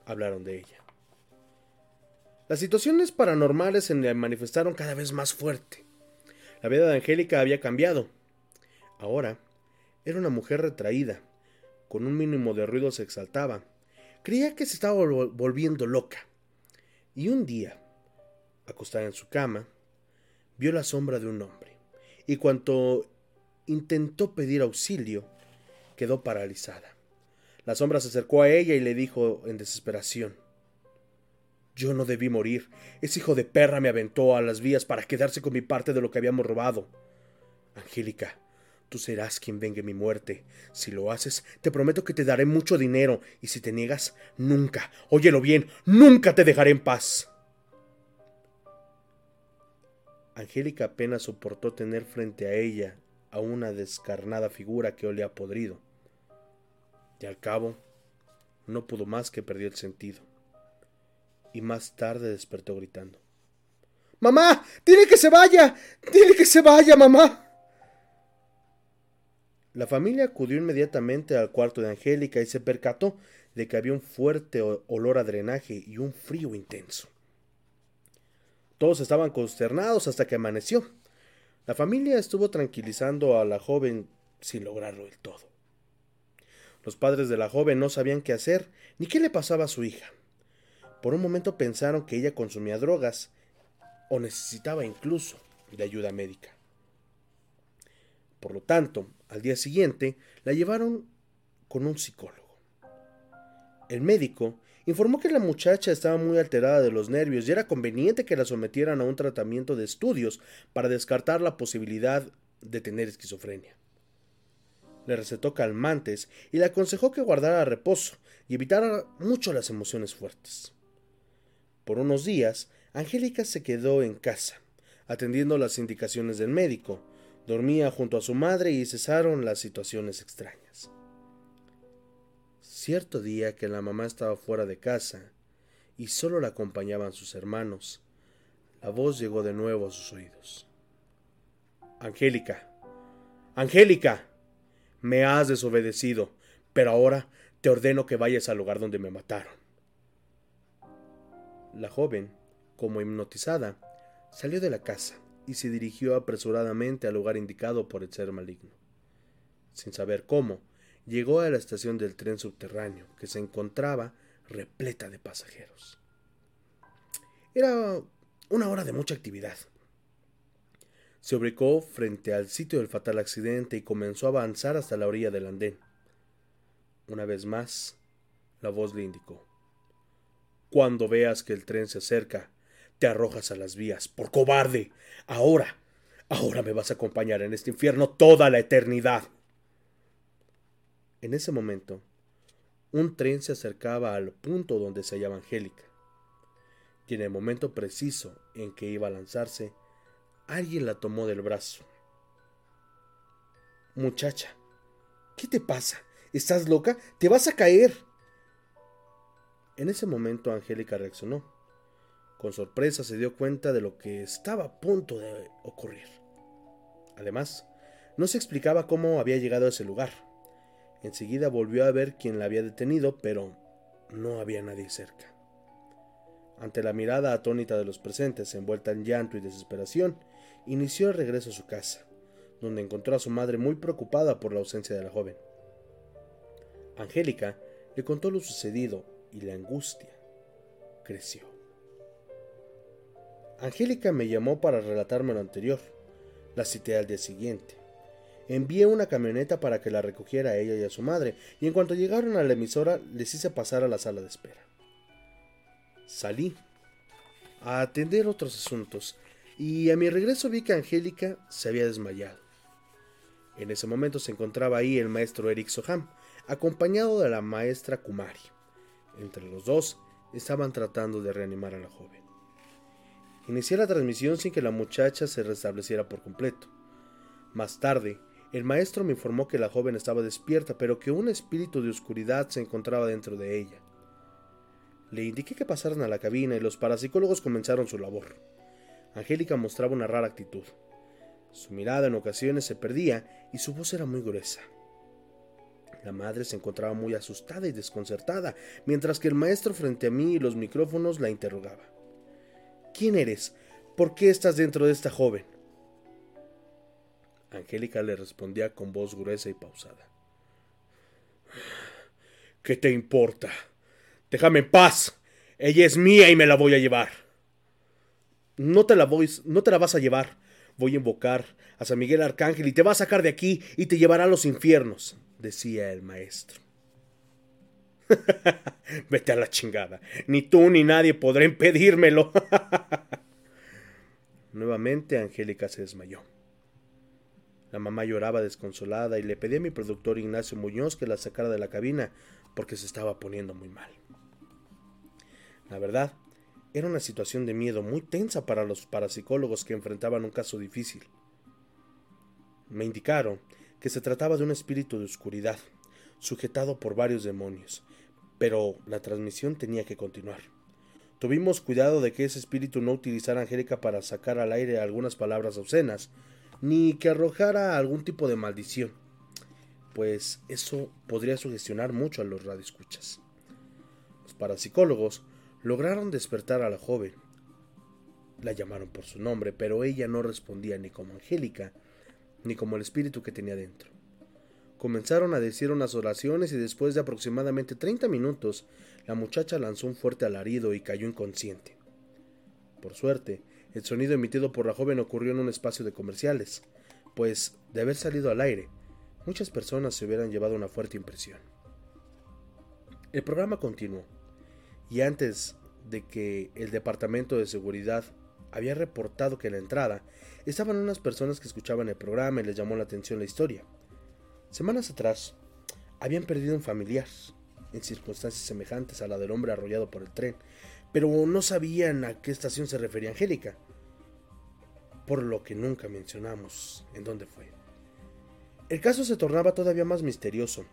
hablaron de ella. Las situaciones paranormales se manifestaron cada vez más fuerte. La vida de Angélica había cambiado. Ahora era una mujer retraída. Con un mínimo de ruido se exaltaba. Creía que se estaba volviendo loca. Y un día, acostada en su cama, vio la sombra de un hombre. Y cuanto intentó pedir auxilio, quedó paralizada. La sombra se acercó a ella y le dijo en desesperación, yo no debí morir. Ese hijo de perra me aventó a las vías para quedarse con mi parte de lo que habíamos robado. Angélica, tú serás quien vengue mi muerte. Si lo haces, te prometo que te daré mucho dinero, y si te niegas, nunca, óyelo bien, nunca te dejaré en paz. Angélica apenas soportó tener frente a ella a una descarnada figura que olía podrido. Y al cabo, no pudo más que perdió el sentido y más tarde despertó gritando. ¡Mamá! ¡Dile que se vaya! ¡Dile que se vaya, mamá! La familia acudió inmediatamente al cuarto de Angélica y se percató de que había un fuerte olor a drenaje y un frío intenso. Todos estaban consternados hasta que amaneció. La familia estuvo tranquilizando a la joven sin lograrlo del todo. Los padres de la joven no sabían qué hacer ni qué le pasaba a su hija. Por un momento pensaron que ella consumía drogas o necesitaba incluso de ayuda médica. Por lo tanto, al día siguiente la llevaron con un psicólogo. El médico informó que la muchacha estaba muy alterada de los nervios y era conveniente que la sometieran a un tratamiento de estudios para descartar la posibilidad de tener esquizofrenia. Le recetó calmantes y le aconsejó que guardara reposo y evitara mucho las emociones fuertes. Por unos días, Angélica se quedó en casa, atendiendo las indicaciones del médico. Dormía junto a su madre y cesaron las situaciones extrañas. Cierto día que la mamá estaba fuera de casa y solo la acompañaban sus hermanos, la voz llegó de nuevo a sus oídos. Angélica, Angélica, me has desobedecido, pero ahora te ordeno que vayas al lugar donde me mataron. La joven, como hipnotizada, salió de la casa y se dirigió apresuradamente al lugar indicado por el ser maligno. Sin saber cómo, llegó a la estación del tren subterráneo, que se encontraba repleta de pasajeros. Era una hora de mucha actividad. Se ubicó frente al sitio del fatal accidente y comenzó a avanzar hasta la orilla del andén. Una vez más, la voz le indicó cuando veas que el tren se acerca, te arrojas a las vías, por cobarde. Ahora, ahora me vas a acompañar en este infierno toda la eternidad. En ese momento, un tren se acercaba al punto donde se hallaba Angélica. Y en el momento preciso en que iba a lanzarse, alguien la tomó del brazo. Muchacha, ¿qué te pasa? ¿Estás loca? Te vas a caer. En ese momento Angélica reaccionó. Con sorpresa se dio cuenta de lo que estaba a punto de ocurrir. Además, no se explicaba cómo había llegado a ese lugar. Enseguida volvió a ver quién la había detenido, pero no había nadie cerca. Ante la mirada atónita de los presentes, envuelta en llanto y desesperación, inició el regreso a su casa, donde encontró a su madre muy preocupada por la ausencia de la joven. Angélica le contó lo sucedido y la angustia creció. Angélica me llamó para relatarme lo anterior. La cité al día siguiente. Envié una camioneta para que la recogiera a ella y a su madre, y en cuanto llegaron a la emisora les hice pasar a la sala de espera. Salí a atender otros asuntos y a mi regreso vi que Angélica se había desmayado. En ese momento se encontraba ahí el maestro Eric Soham, acompañado de la maestra Kumari. Entre los dos estaban tratando de reanimar a la joven. Inicié la transmisión sin que la muchacha se restableciera por completo. Más tarde, el maestro me informó que la joven estaba despierta, pero que un espíritu de oscuridad se encontraba dentro de ella. Le indiqué que pasaran a la cabina y los parapsicólogos comenzaron su labor. Angélica mostraba una rara actitud. Su mirada en ocasiones se perdía y su voz era muy gruesa. La madre se encontraba muy asustada y desconcertada, mientras que el maestro frente a mí y los micrófonos la interrogaba. ¿Quién eres? ¿Por qué estás dentro de esta joven? Angélica le respondía con voz gruesa y pausada. ¿Qué te importa? Déjame en paz. Ella es mía y me la voy a llevar. No te la voy, no te la vas a llevar. Voy a invocar a San Miguel Arcángel y te va a sacar de aquí y te llevará a los infiernos, decía el maestro. Vete a la chingada. Ni tú ni nadie podrá impedírmelo. Nuevamente Angélica se desmayó. La mamá lloraba desconsolada y le pedí a mi productor Ignacio Muñoz que la sacara de la cabina porque se estaba poniendo muy mal. La verdad, era una situación de miedo muy tensa para los parapsicólogos que enfrentaban un caso difícil. Me indicaron que se trataba de un espíritu de oscuridad, sujetado por varios demonios, pero la transmisión tenía que continuar. Tuvimos cuidado de que ese espíritu no utilizara a Angélica para sacar al aire algunas palabras obscenas, ni que arrojara algún tipo de maldición, pues eso podría sugestionar mucho a los radioescuchas. Los parapsicólogos lograron despertar a la joven. La llamaron por su nombre, pero ella no respondía ni como Angélica, ni como el espíritu que tenía dentro. Comenzaron a decir unas oraciones y después de aproximadamente 30 minutos, la muchacha lanzó un fuerte alarido y cayó inconsciente. Por suerte, el sonido emitido por la joven ocurrió en un espacio de comerciales, pues, de haber salido al aire, muchas personas se hubieran llevado una fuerte impresión. El programa continuó, y antes de que el Departamento de Seguridad había reportado que en la entrada estaban unas personas que escuchaban el programa y les llamó la atención la historia. Semanas atrás, habían perdido un familiar, en circunstancias semejantes a la del hombre arrollado por el tren, pero no sabían a qué estación se refería Angélica, por lo que nunca mencionamos en dónde fue. El caso se tornaba todavía más misterioso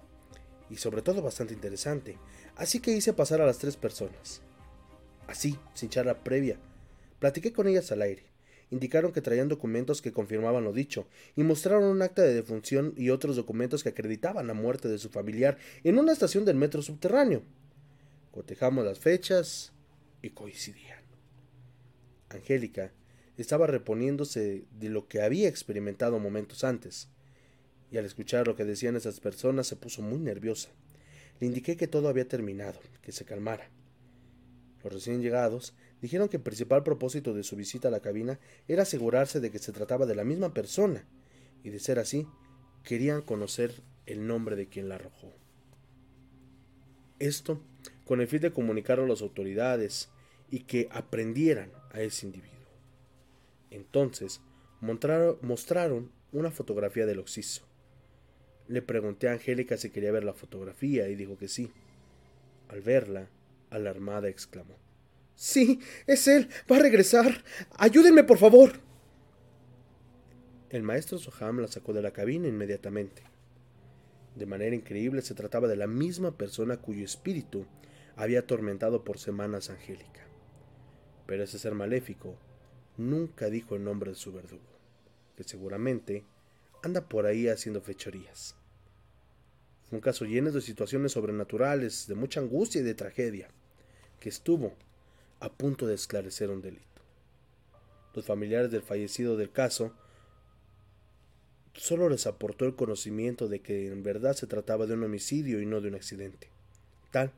y sobre todo bastante interesante, así que hice pasar a las tres personas. Así, sin charla previa, platiqué con ellas al aire. Indicaron que traían documentos que confirmaban lo dicho, y mostraron un acta de defunción y otros documentos que acreditaban la muerte de su familiar en una estación del metro subterráneo. Cotejamos las fechas, y coincidían. Angélica estaba reponiéndose de lo que había experimentado momentos antes, y al escuchar lo que decían esas personas se puso muy nerviosa. Le indiqué que todo había terminado, que se calmara. Los recién llegados dijeron que el principal propósito de su visita a la cabina era asegurarse de que se trataba de la misma persona, y de ser así, querían conocer el nombre de quien la arrojó. Esto con el fin de comunicarlo a las autoridades y que aprendieran a ese individuo. Entonces mostraron una fotografía del occiso. Le pregunté a Angélica si quería ver la fotografía y dijo que sí. Al verla, alarmada exclamó. Sí, es él. Va a regresar. Ayúdenme, por favor. El maestro Soham la sacó de la cabina inmediatamente. De manera increíble se trataba de la misma persona cuyo espíritu había atormentado por semanas Angélica. Pero ese ser maléfico nunca dijo el nombre de su verdugo, que seguramente anda por ahí haciendo fechorías. Un caso lleno de situaciones sobrenaturales, de mucha angustia y de tragedia, que estuvo a punto de esclarecer un delito. Los familiares del fallecido del caso solo les aportó el conocimiento de que en verdad se trataba de un homicidio y no de un accidente, tal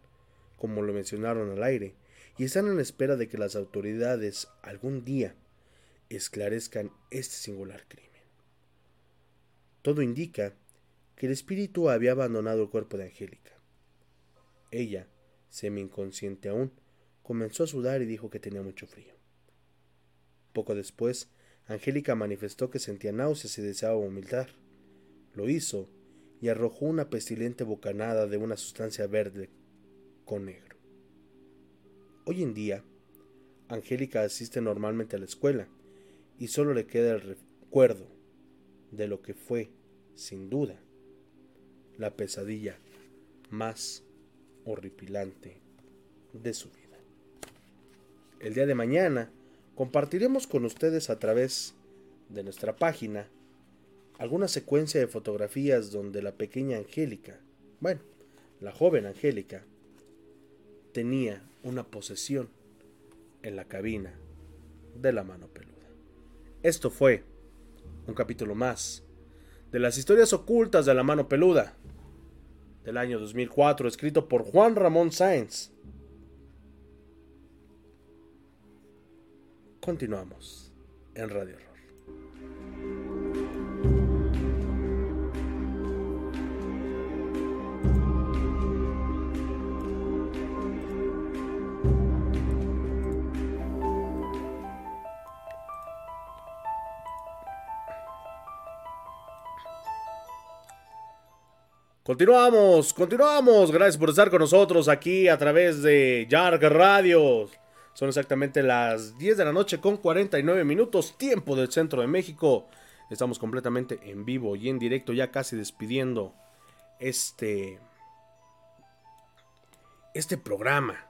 como lo mencionaron al aire, y están en espera de que las autoridades algún día esclarezcan este singular crimen. Todo indica que el espíritu había abandonado el cuerpo de Angélica. Ella, semi inconsciente aún, comenzó a sudar y dijo que tenía mucho frío. Poco después, Angélica manifestó que sentía náuseas y deseaba vomitar. Lo hizo y arrojó una pestilente bocanada de una sustancia verde con negro. Hoy en día, Angélica asiste normalmente a la escuela y solo le queda el recuerdo de lo que fue, sin duda, la pesadilla más horripilante de su vida. El día de mañana compartiremos con ustedes a través de nuestra página alguna secuencia de fotografías donde la pequeña Angélica, bueno, la joven Angélica, tenía una posesión en la cabina de la mano peluda. Esto fue un capítulo más de las historias ocultas de la mano peluda del año 2004, escrito por Juan Ramón Sáenz. Continuamos en Radio Horror. Continuamos, continuamos. Gracias por estar con nosotros aquí a través de Yarg Radio. Son exactamente las 10 de la noche con 49 minutos, tiempo del centro de México. Estamos completamente en vivo y en directo, ya casi despidiendo este. Este programa.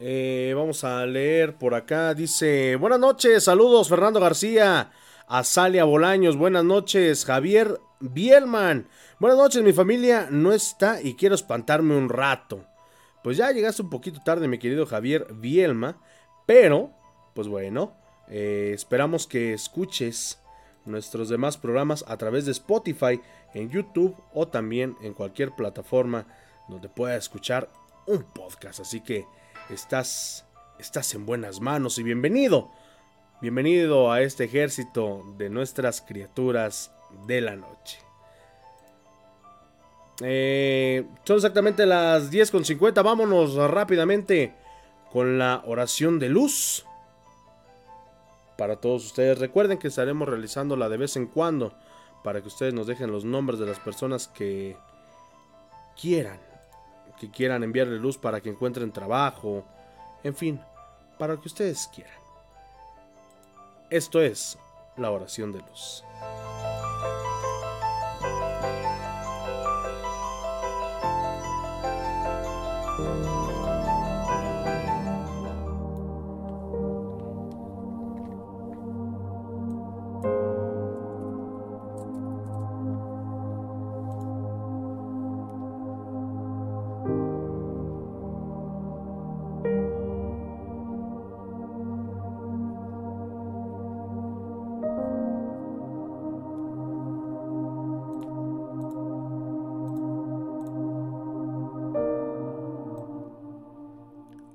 Eh, vamos a leer por acá. Dice: Buenas noches, saludos, Fernando García. Azalia Bolaños, buenas noches. Javier Bielman, buenas noches. Mi familia no está y quiero espantarme un rato. Pues ya llegaste un poquito tarde, mi querido Javier Bielma. Pero, pues bueno, eh, esperamos que escuches nuestros demás programas a través de Spotify, en YouTube o también en cualquier plataforma donde puedas escuchar un podcast. Así que estás, estás en buenas manos y bienvenido Bienvenido a este ejército de nuestras criaturas de la noche. Eh, son exactamente las 10.50. Vámonos rápidamente con la oración de luz. Para todos ustedes, recuerden que estaremos realizándola de vez en cuando. Para que ustedes nos dejen los nombres de las personas que quieran. Que quieran enviarle luz para que encuentren trabajo. En fin, para lo que ustedes quieran. Esto es la oración de luz.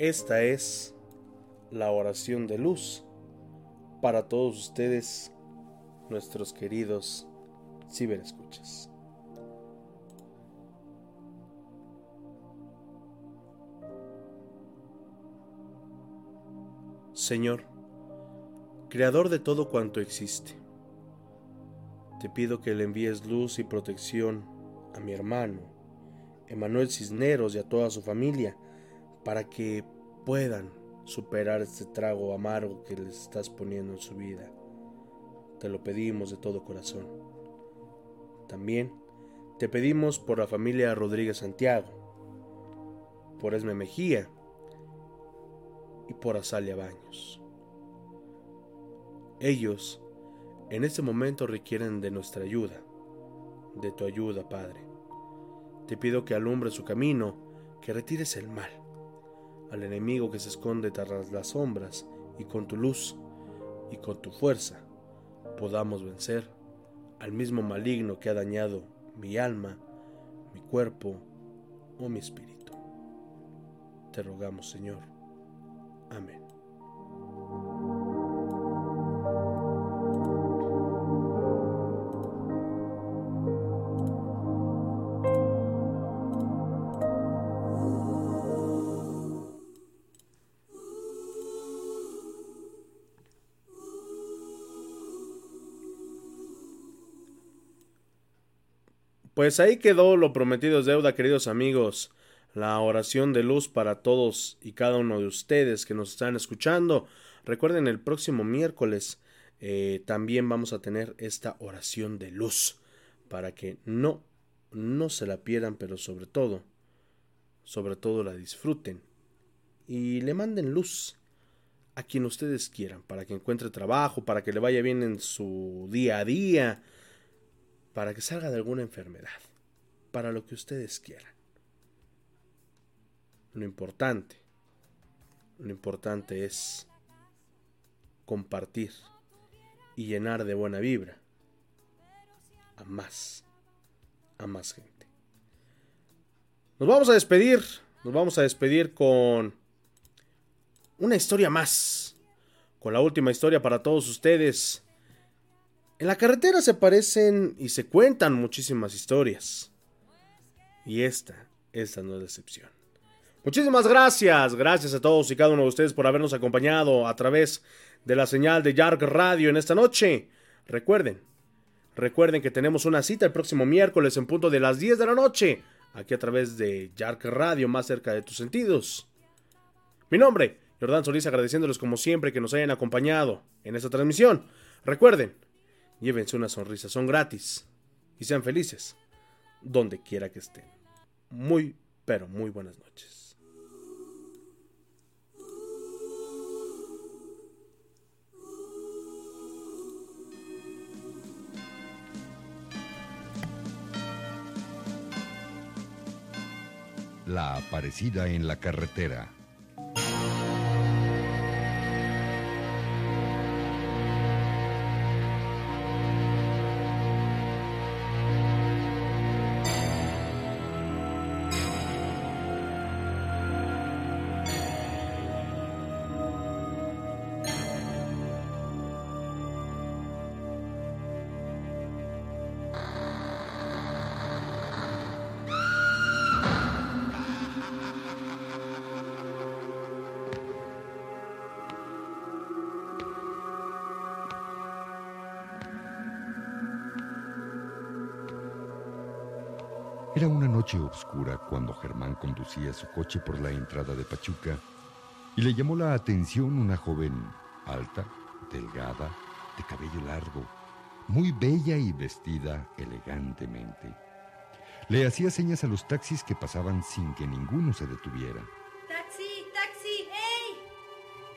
Esta es la oración de luz para todos ustedes, nuestros queridos ciberescuchas. Señor, Creador de todo cuanto existe, te pido que le envíes luz y protección a mi hermano, Emanuel Cisneros y a toda su familia, para que puedan superar este trago amargo que les estás poniendo en su vida. Te lo pedimos de todo corazón. También te pedimos por la familia Rodríguez Santiago, por Esme Mejía y por Azalia Baños. Ellos en este momento requieren de nuestra ayuda, de tu ayuda, Padre. Te pido que alumbre su camino, que retires el mal al enemigo que se esconde tras las sombras y con tu luz y con tu fuerza podamos vencer al mismo maligno que ha dañado mi alma, mi cuerpo o mi espíritu. Te rogamos, Señor. Amén. Pues ahí quedó lo prometido es deuda, queridos amigos. La oración de luz para todos y cada uno de ustedes que nos están escuchando. Recuerden, el próximo miércoles eh, también vamos a tener esta oración de luz para que no, no se la pierdan, pero sobre todo, sobre todo la disfruten y le manden luz a quien ustedes quieran, para que encuentre trabajo, para que le vaya bien en su día a día, para que salga de alguna enfermedad, para lo que ustedes quieran. Lo importante, lo importante es compartir y llenar de buena vibra a más, a más gente. Nos vamos a despedir, nos vamos a despedir con una historia más, con la última historia para todos ustedes. En la carretera se parecen y se cuentan muchísimas historias. Y esta, esta no es excepción. Muchísimas gracias, gracias a todos y cada uno de ustedes por habernos acompañado a través de la señal de Yark Radio en esta noche. Recuerden, recuerden que tenemos una cita el próximo miércoles en punto de las 10 de la noche, aquí a través de Yark Radio, más cerca de tus sentidos. Mi nombre Jordán Solís agradeciéndoles como siempre que nos hayan acompañado en esta transmisión. Recuerden, llévense una sonrisa, son gratis y sean felices donde quiera que estén. Muy, pero muy buenas noches. La aparecida en la carretera. Era una noche oscura cuando Germán conducía su coche por la entrada de Pachuca y le llamó la atención una joven alta, delgada, de cabello largo, muy bella y vestida elegantemente. Le hacía señas a los taxis que pasaban sin que ninguno se detuviera. ¡Taxi! ¡Taxi! ¡Ey!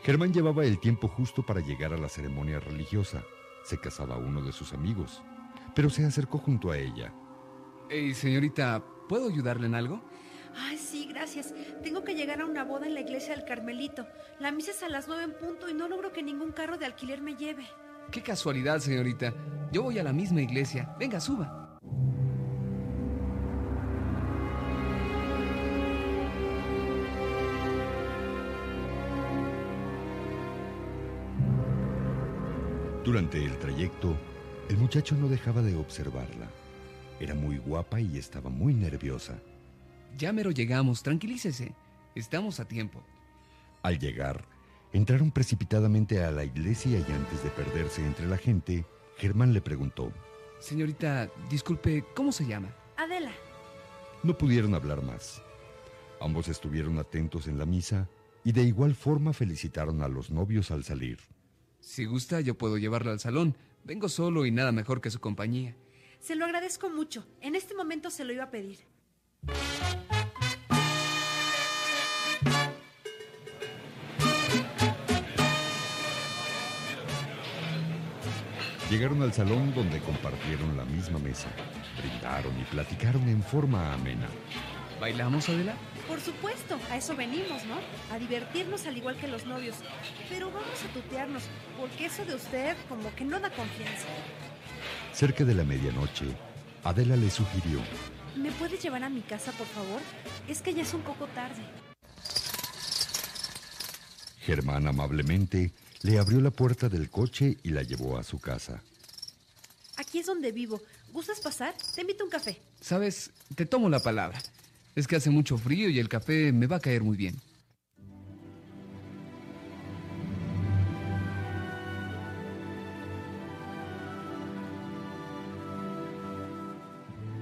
Germán llevaba el tiempo justo para llegar a la ceremonia religiosa. Se casaba uno de sus amigos, pero se acercó junto a ella Hey, señorita, ¿puedo ayudarle en algo? Ay, sí, gracias. Tengo que llegar a una boda en la iglesia del Carmelito. La misa es a las nueve en punto y no logro que ningún carro de alquiler me lleve. Qué casualidad, señorita. Yo voy a la misma iglesia. Venga, suba. Durante el trayecto, el muchacho no dejaba de observarla. Era muy guapa y estaba muy nerviosa. Ya mero llegamos, tranquilícese. Estamos a tiempo. Al llegar, entraron precipitadamente a la iglesia y antes de perderse entre la gente, Germán le preguntó. Señorita, disculpe, ¿cómo se llama? Adela. No pudieron hablar más. Ambos estuvieron atentos en la misa y de igual forma felicitaron a los novios al salir. Si gusta, yo puedo llevarla al salón. Vengo solo y nada mejor que su compañía. Se lo agradezco mucho. En este momento se lo iba a pedir. Llegaron al salón donde compartieron la misma mesa, brindaron y platicaron en forma amena. ¿Bailamos, Adela? Por supuesto, a eso venimos, ¿no? A divertirnos al igual que los novios. Pero vamos a tutearnos, porque eso de usted como que no da confianza. Cerca de la medianoche, Adela le sugirió. ¿Me puedes llevar a mi casa, por favor? Es que ya es un poco tarde. Germán amablemente le abrió la puerta del coche y la llevó a su casa. Aquí es donde vivo. ¿Gustas pasar? Te invito a un café. Sabes, te tomo la palabra. Es que hace mucho frío y el café me va a caer muy bien.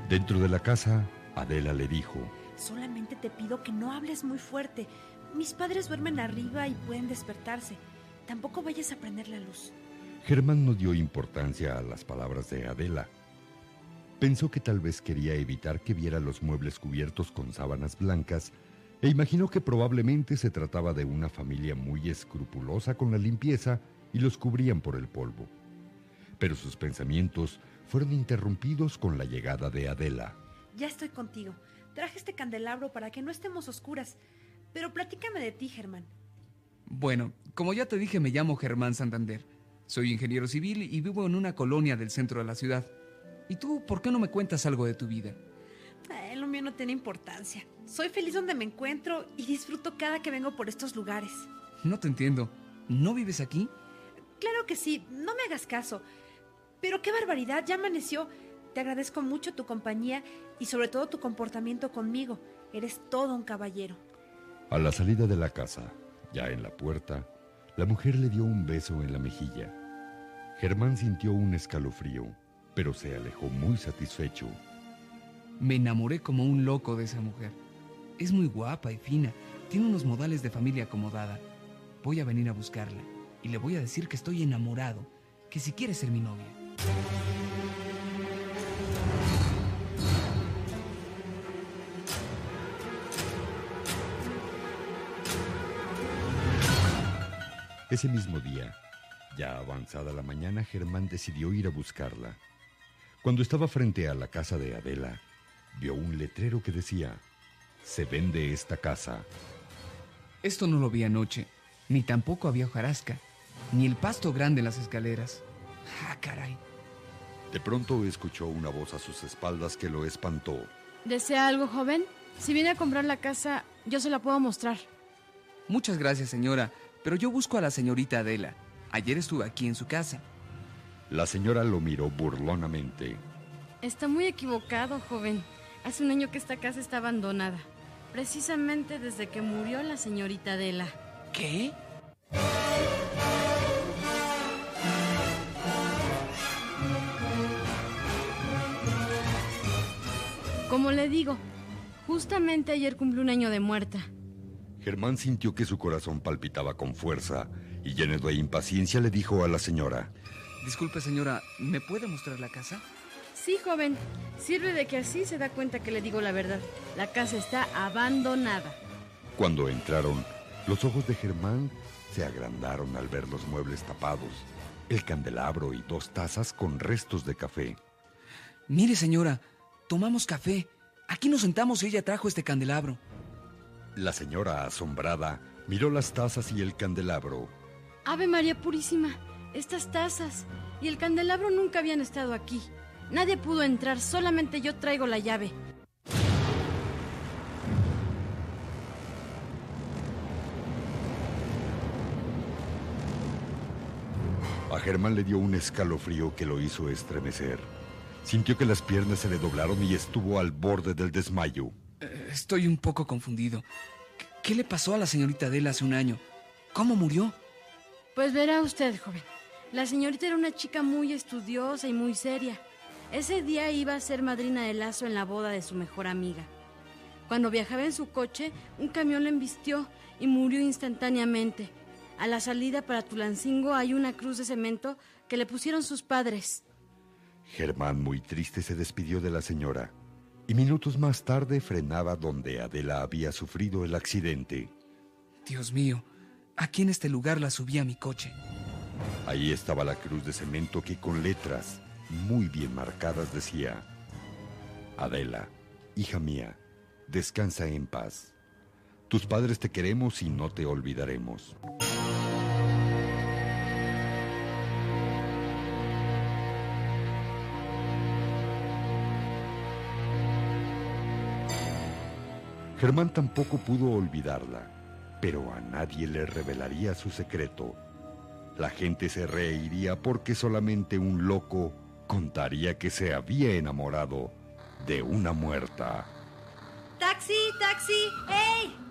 Dentro de la casa, Adela le dijo, Solamente te pido que no hables muy fuerte. Mis padres duermen arriba y pueden despertarse. Tampoco vayas a prender la luz. Germán no dio importancia a las palabras de Adela. Pensó que tal vez quería evitar que viera los muebles cubiertos con sábanas blancas e imaginó que probablemente se trataba de una familia muy escrupulosa con la limpieza y los cubrían por el polvo. Pero sus pensamientos fueron interrumpidos con la llegada de Adela. Ya estoy contigo. Traje este candelabro para que no estemos oscuras. Pero platícame de ti, Germán. Bueno, como ya te dije, me llamo Germán Santander. Soy ingeniero civil y vivo en una colonia del centro de la ciudad. ¿Y tú por qué no me cuentas algo de tu vida? Eh, lo mío no tiene importancia. Soy feliz donde me encuentro y disfruto cada que vengo por estos lugares. No te entiendo. ¿No vives aquí? Claro que sí, no me hagas caso. Pero qué barbaridad, ya amaneció. Te agradezco mucho tu compañía y sobre todo tu comportamiento conmigo. Eres todo un caballero. A la salida de la casa, ya en la puerta, la mujer le dio un beso en la mejilla. Germán sintió un escalofrío, pero se alejó muy satisfecho. Me enamoré como un loco de esa mujer. Es muy guapa y fina, tiene unos modales de familia acomodada. Voy a venir a buscarla y le voy a decir que estoy enamorado, que si quiere ser mi novia. Ese mismo día, ya avanzada la mañana, Germán decidió ir a buscarla. Cuando estaba frente a la casa de Adela, vio un letrero que decía, se vende esta casa. Esto no lo vi anoche, ni tampoco había hojarasca, ni el pasto grande en las escaleras. Ah, caray. De pronto escuchó una voz a sus espaldas que lo espantó. ¿Desea algo, joven? Si viene a comprar la casa, yo se la puedo mostrar. Muchas gracias, señora, pero yo busco a la señorita Adela. Ayer estuve aquí en su casa. La señora lo miró burlonamente. Está muy equivocado, joven. Hace un año que esta casa está abandonada. Precisamente desde que murió la señorita Adela. ¿Qué? Como le digo, justamente ayer cumplió un año de muerta. Germán sintió que su corazón palpitaba con fuerza y lleno de impaciencia le dijo a la señora. Disculpe señora, ¿me puede mostrar la casa? Sí, joven. Sirve de que así se da cuenta que le digo la verdad. La casa está abandonada. Cuando entraron, los ojos de Germán se agrandaron al ver los muebles tapados, el candelabro y dos tazas con restos de café. Mire señora, tomamos café. Aquí nos sentamos y ella trajo este candelabro. La señora, asombrada, miró las tazas y el candelabro. Ave María Purísima, estas tazas y el candelabro nunca habían estado aquí. Nadie pudo entrar, solamente yo traigo la llave. A Germán le dio un escalofrío que lo hizo estremecer. Sintió que las piernas se le doblaron y estuvo al borde del desmayo. Eh, estoy un poco confundido. ¿Qué le pasó a la señorita Adela hace un año? ¿Cómo murió? Pues verá usted, joven. La señorita era una chica muy estudiosa y muy seria. Ese día iba a ser madrina de lazo en la boda de su mejor amiga. Cuando viajaba en su coche, un camión la embistió y murió instantáneamente. A la salida para Tulancingo hay una cruz de cemento que le pusieron sus padres. Germán, muy triste, se despidió de la señora y minutos más tarde frenaba donde Adela había sufrido el accidente. Dios mío, aquí en este lugar la subí a mi coche. Ahí estaba la cruz de cemento que con letras muy bien marcadas decía, Adela, hija mía, descansa en paz. Tus padres te queremos y no te olvidaremos. Germán tampoco pudo olvidarla, pero a nadie le revelaría su secreto. La gente se reiría porque solamente un loco contaría que se había enamorado de una muerta. ¡Taxi, taxi! ¡Ey!